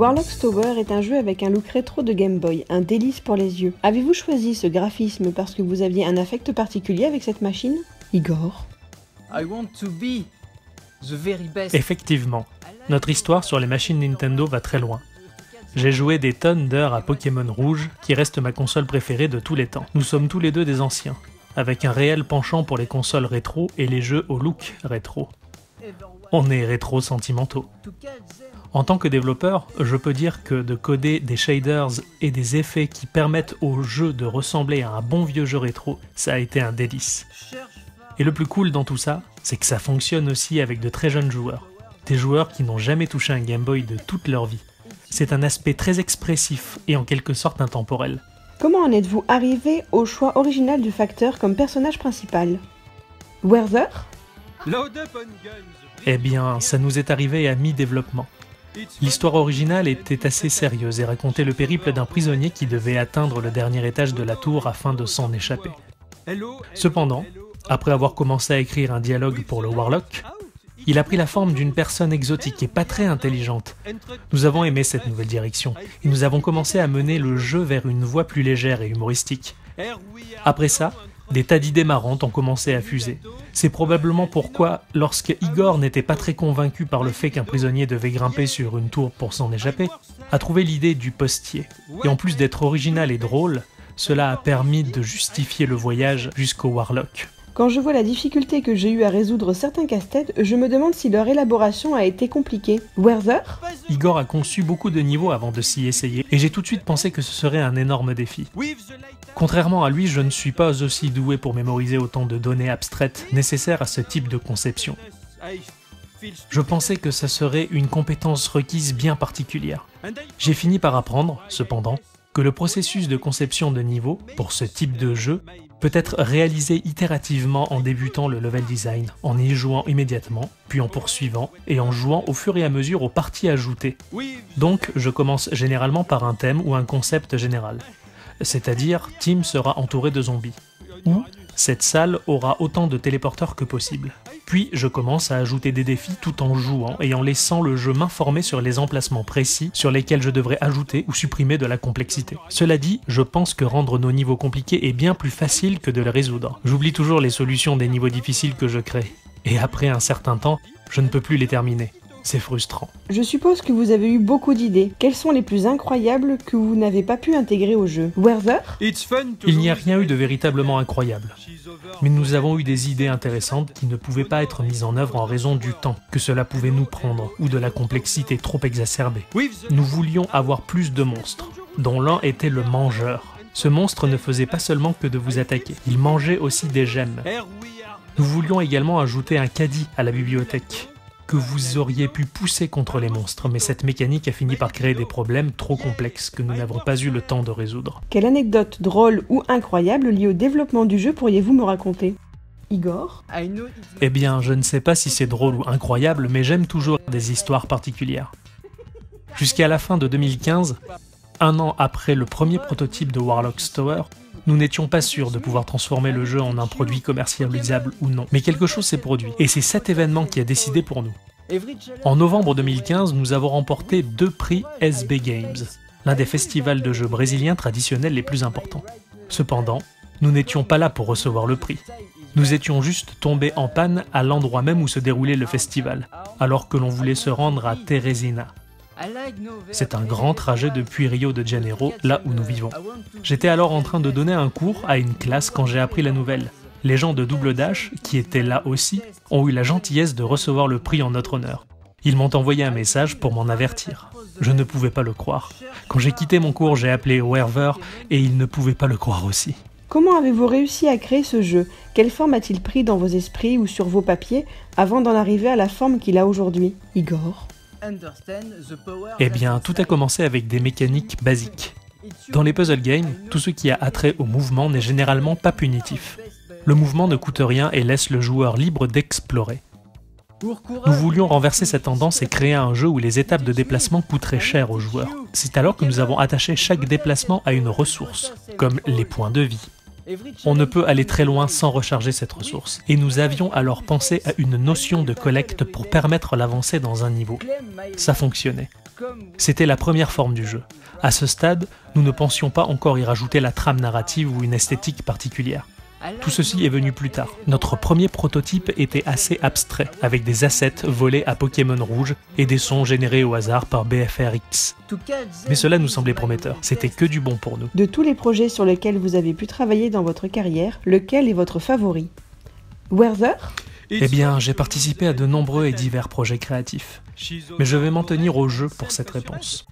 Warlock's Tower est un jeu avec un look rétro de Game Boy, un délice pour les yeux. Avez-vous choisi ce graphisme parce que vous aviez un affect particulier avec cette machine Igor? Effectivement, notre histoire sur les machines Nintendo va très loin. J'ai joué des tonnes d'heures à Pokémon Rouge, qui reste ma console préférée de tous les temps. Nous sommes tous les deux des anciens, avec un réel penchant pour les consoles rétro et les jeux au look rétro. On est rétro sentimentaux. En tant que développeur, je peux dire que de coder des shaders et des effets qui permettent au jeu de ressembler à un bon vieux jeu rétro, ça a été un délice. Et le plus cool dans tout ça, c'est que ça fonctionne aussi avec de très jeunes joueurs. Des joueurs qui n'ont jamais touché un Game Boy de toute leur vie. C'est un aspect très expressif et en quelque sorte intemporel. Comment en êtes-vous arrivé au choix original du facteur comme personnage principal? Werther? Eh bien, ça nous est arrivé à mi-développement. L'histoire originale était assez sérieuse et racontait le périple d'un prisonnier qui devait atteindre le dernier étage de la tour afin de s'en échapper. Cependant, après avoir commencé à écrire un dialogue pour le Warlock, il a pris la forme d'une personne exotique et pas très intelligente. Nous avons aimé cette nouvelle direction et nous avons commencé à mener le jeu vers une voie plus légère et humoristique. Après ça, des tas d'idées marrantes ont commencé à fuser. C'est probablement pourquoi, lorsque Igor n'était pas très convaincu par le fait qu'un prisonnier devait grimper sur une tour pour s'en échapper, a trouvé l'idée du postier. Et en plus d'être original et drôle, cela a permis de justifier le voyage jusqu'au Warlock. Quand je vois la difficulté que j'ai eu à résoudre certains casse-têtes, je me demande si leur élaboration a été compliquée. Werther? Igor a conçu beaucoup de niveaux avant de s'y essayer, et j'ai tout de suite pensé que ce serait un énorme défi. Contrairement à lui, je ne suis pas aussi doué pour mémoriser autant de données abstraites nécessaires à ce type de conception. Je pensais que ça serait une compétence requise bien particulière. J'ai fini par apprendre, cependant, que le processus de conception de niveau, pour ce type de jeu, peut être réalisé itérativement en débutant le level design, en y jouant immédiatement, puis en poursuivant, et en jouant au fur et à mesure aux parties ajoutées. Donc je commence généralement par un thème ou un concept général. C'est-à-dire, Tim sera entouré de zombies. Ou cette salle aura autant de téléporteurs que possible. Puis je commence à ajouter des défis tout en jouant et en laissant le jeu m'informer sur les emplacements précis sur lesquels je devrais ajouter ou supprimer de la complexité. Cela dit, je pense que rendre nos niveaux compliqués est bien plus facile que de les résoudre. J'oublie toujours les solutions des niveaux difficiles que je crée. Et après un certain temps, je ne peux plus les terminer. C'est frustrant. Je suppose que vous avez eu beaucoup d'idées. Quelles sont les plus incroyables que vous n'avez pas pu intégrer au jeu Werther Il n'y a rien eu de véritablement incroyable. Mais nous avons eu des idées intéressantes qui ne pouvaient pas être mises en œuvre en raison du temps que cela pouvait nous prendre ou de la complexité trop exacerbée. Nous voulions avoir plus de monstres, dont l'un était le mangeur. Ce monstre ne faisait pas seulement que de vous attaquer, il mangeait aussi des gemmes. Nous voulions également ajouter un caddie à la bibliothèque que vous auriez pu pousser contre les monstres, mais cette mécanique a fini par créer des problèmes trop complexes que nous n'avons pas eu le temps de résoudre. Quelle anecdote drôle ou incroyable liée au développement du jeu pourriez-vous me raconter? Igor? Eh bien, je ne sais pas si c'est drôle ou incroyable, mais j'aime toujours des histoires particulières. Jusqu'à la fin de 2015, un an après le premier prototype de Warlock's Tower, nous n'étions pas sûrs de pouvoir transformer le jeu en un produit commercialisable ou non, mais quelque chose s'est produit, et c'est cet événement qui a décidé pour nous. En novembre 2015, nous avons remporté deux prix SB Games, l'un des festivals de jeux brésiliens traditionnels les plus importants. Cependant, nous n'étions pas là pour recevoir le prix. Nous étions juste tombés en panne à l'endroit même où se déroulait le festival, alors que l'on voulait se rendre à Teresina, c'est un grand trajet depuis Rio de Janeiro, là où nous vivons. J'étais alors en train de donner un cours à une classe quand j'ai appris la nouvelle. Les gens de Double Dash, qui étaient là aussi, ont eu la gentillesse de recevoir le prix en notre honneur. Ils m'ont envoyé un message pour m'en avertir. Je ne pouvais pas le croire. Quand j'ai quitté mon cours, j'ai appelé Werver et il ne pouvait pas le croire aussi. Comment avez-vous réussi à créer ce jeu? Quelle forme a-t-il pris dans vos esprits ou sur vos papiers avant d'en arriver à la forme qu'il a aujourd'hui? Igor? Eh bien, tout a commencé avec des mécaniques basiques. Dans les puzzle games, tout ce qui a attrait au mouvement n'est généralement pas punitif. Le mouvement ne coûte rien et laisse le joueur libre d'explorer. Nous voulions renverser cette tendance et créer un jeu où les étapes de déplacement coûteraient cher aux joueurs. C'est alors que nous avons attaché chaque déplacement à une ressource, comme les points de vie. On ne peut aller très loin sans recharger cette ressource, et nous avions alors pensé à une notion de collecte pour permettre l'avancée dans un niveau. Ça fonctionnait. C'était la première forme du jeu. À ce stade, nous ne pensions pas encore y rajouter la trame narrative ou une esthétique particulière. Tout ceci est venu plus tard. Notre premier prototype était assez abstrait, avec des assets volés à Pokémon Rouge et des sons générés au hasard par BFRX. Mais cela nous semblait prometteur, c'était que du bon pour nous. De tous les projets sur lesquels vous avez pu travailler dans votre carrière, lequel est votre favori? Werther? Eh bien, j'ai participé à de nombreux et divers projets créatifs. Mais je vais m'en tenir au jeu pour cette réponse.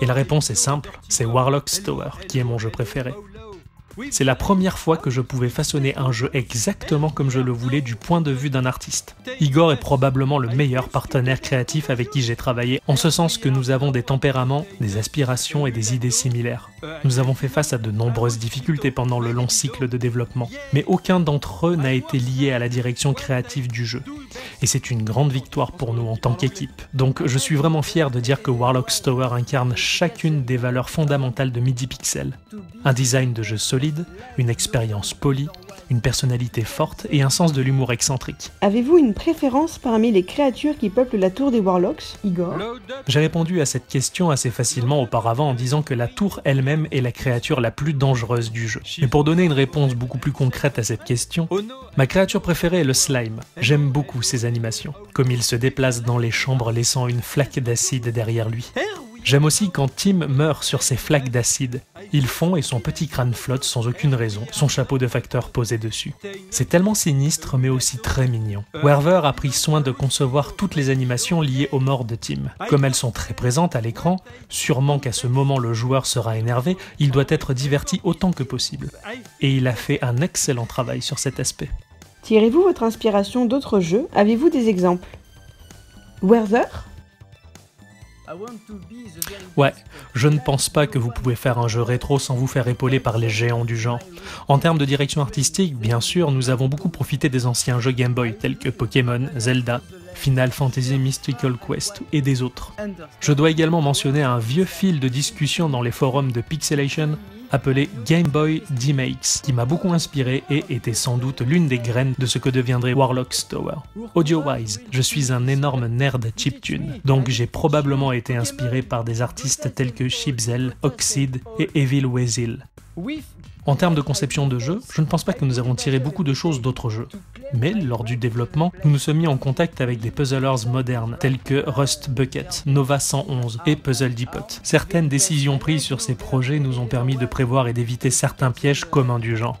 Et la réponse est simple, c'est Warlock's Tower, qui est mon jeu préféré. C'est la première fois que je pouvais façonner un jeu exactement comme je le voulais du point de vue d'un artiste. Igor est probablement le meilleur partenaire créatif avec qui j'ai travaillé, en ce sens que nous avons des tempéraments, des aspirations et des idées similaires. Nous avons fait face à de nombreuses difficultés pendant le long cycle de développement, mais aucun d'entre eux n'a été lié à la direction créative du jeu. Et c'est une grande victoire pour nous en tant qu'équipe. Donc je suis vraiment fier de dire que Warlock's Tower incarne chacune des valeurs fondamentales de MIDI Pixel. Un design de jeu solide, une expérience polie, une personnalité forte et un sens de l'humour excentrique. Avez-vous une préférence parmi les créatures qui peuplent la tour des Warlocks, Igor? J'ai répondu à cette question assez facilement auparavant en disant que la tour elle-même est la créature la plus dangereuse du jeu. Mais pour donner une réponse beaucoup plus concrète à cette question, ma créature préférée est le slime. J'aime beaucoup ses animations, comme il se déplace dans les chambres laissant une flaque d'acide derrière lui. J'aime aussi quand Tim meurt sur ses flaques d'acide. Il fond et son petit crâne flotte sans aucune raison, son chapeau de facteur posé dessus. C'est tellement sinistre mais aussi très mignon. Werver a pris soin de concevoir toutes les animations liées aux morts de Tim. Comme elles sont très présentes à l'écran, sûrement qu'à ce moment le joueur sera énervé, il doit être diverti autant que possible. Et il a fait un excellent travail sur cet aspect. Tirez-vous votre inspiration d'autres jeux? Avez-vous des exemples? Werther? Ouais, je ne pense pas que vous pouvez faire un jeu rétro sans vous faire épauler par les géants du genre. En termes de direction artistique, bien sûr, nous avons beaucoup profité des anciens jeux Game Boy tels que Pokémon, Zelda, Final Fantasy Mystical Quest et des autres. Je dois également mentionner un vieux fil de discussion dans les forums de Pixelation appelé Game Boy D-Makes, qui m'a beaucoup inspiré et était sans doute l'une des graines de ce que deviendrait Warlock's Tower. Audio-wise, je suis un énorme nerd chiptune, donc j'ai probablement été inspiré par des artistes tels que Chipzel, Oxide et Evil Weasel. En termes de conception de jeu, je ne pense pas que nous avons tiré beaucoup de choses d'autres jeux. Mais lors du développement, nous nous sommes mis en contact avec des puzzlers modernes tels que Rust Bucket, Nova 111 et Puzzle Depot. Certaines décisions prises sur ces projets nous ont permis de prévoir et d'éviter certains pièges communs du genre.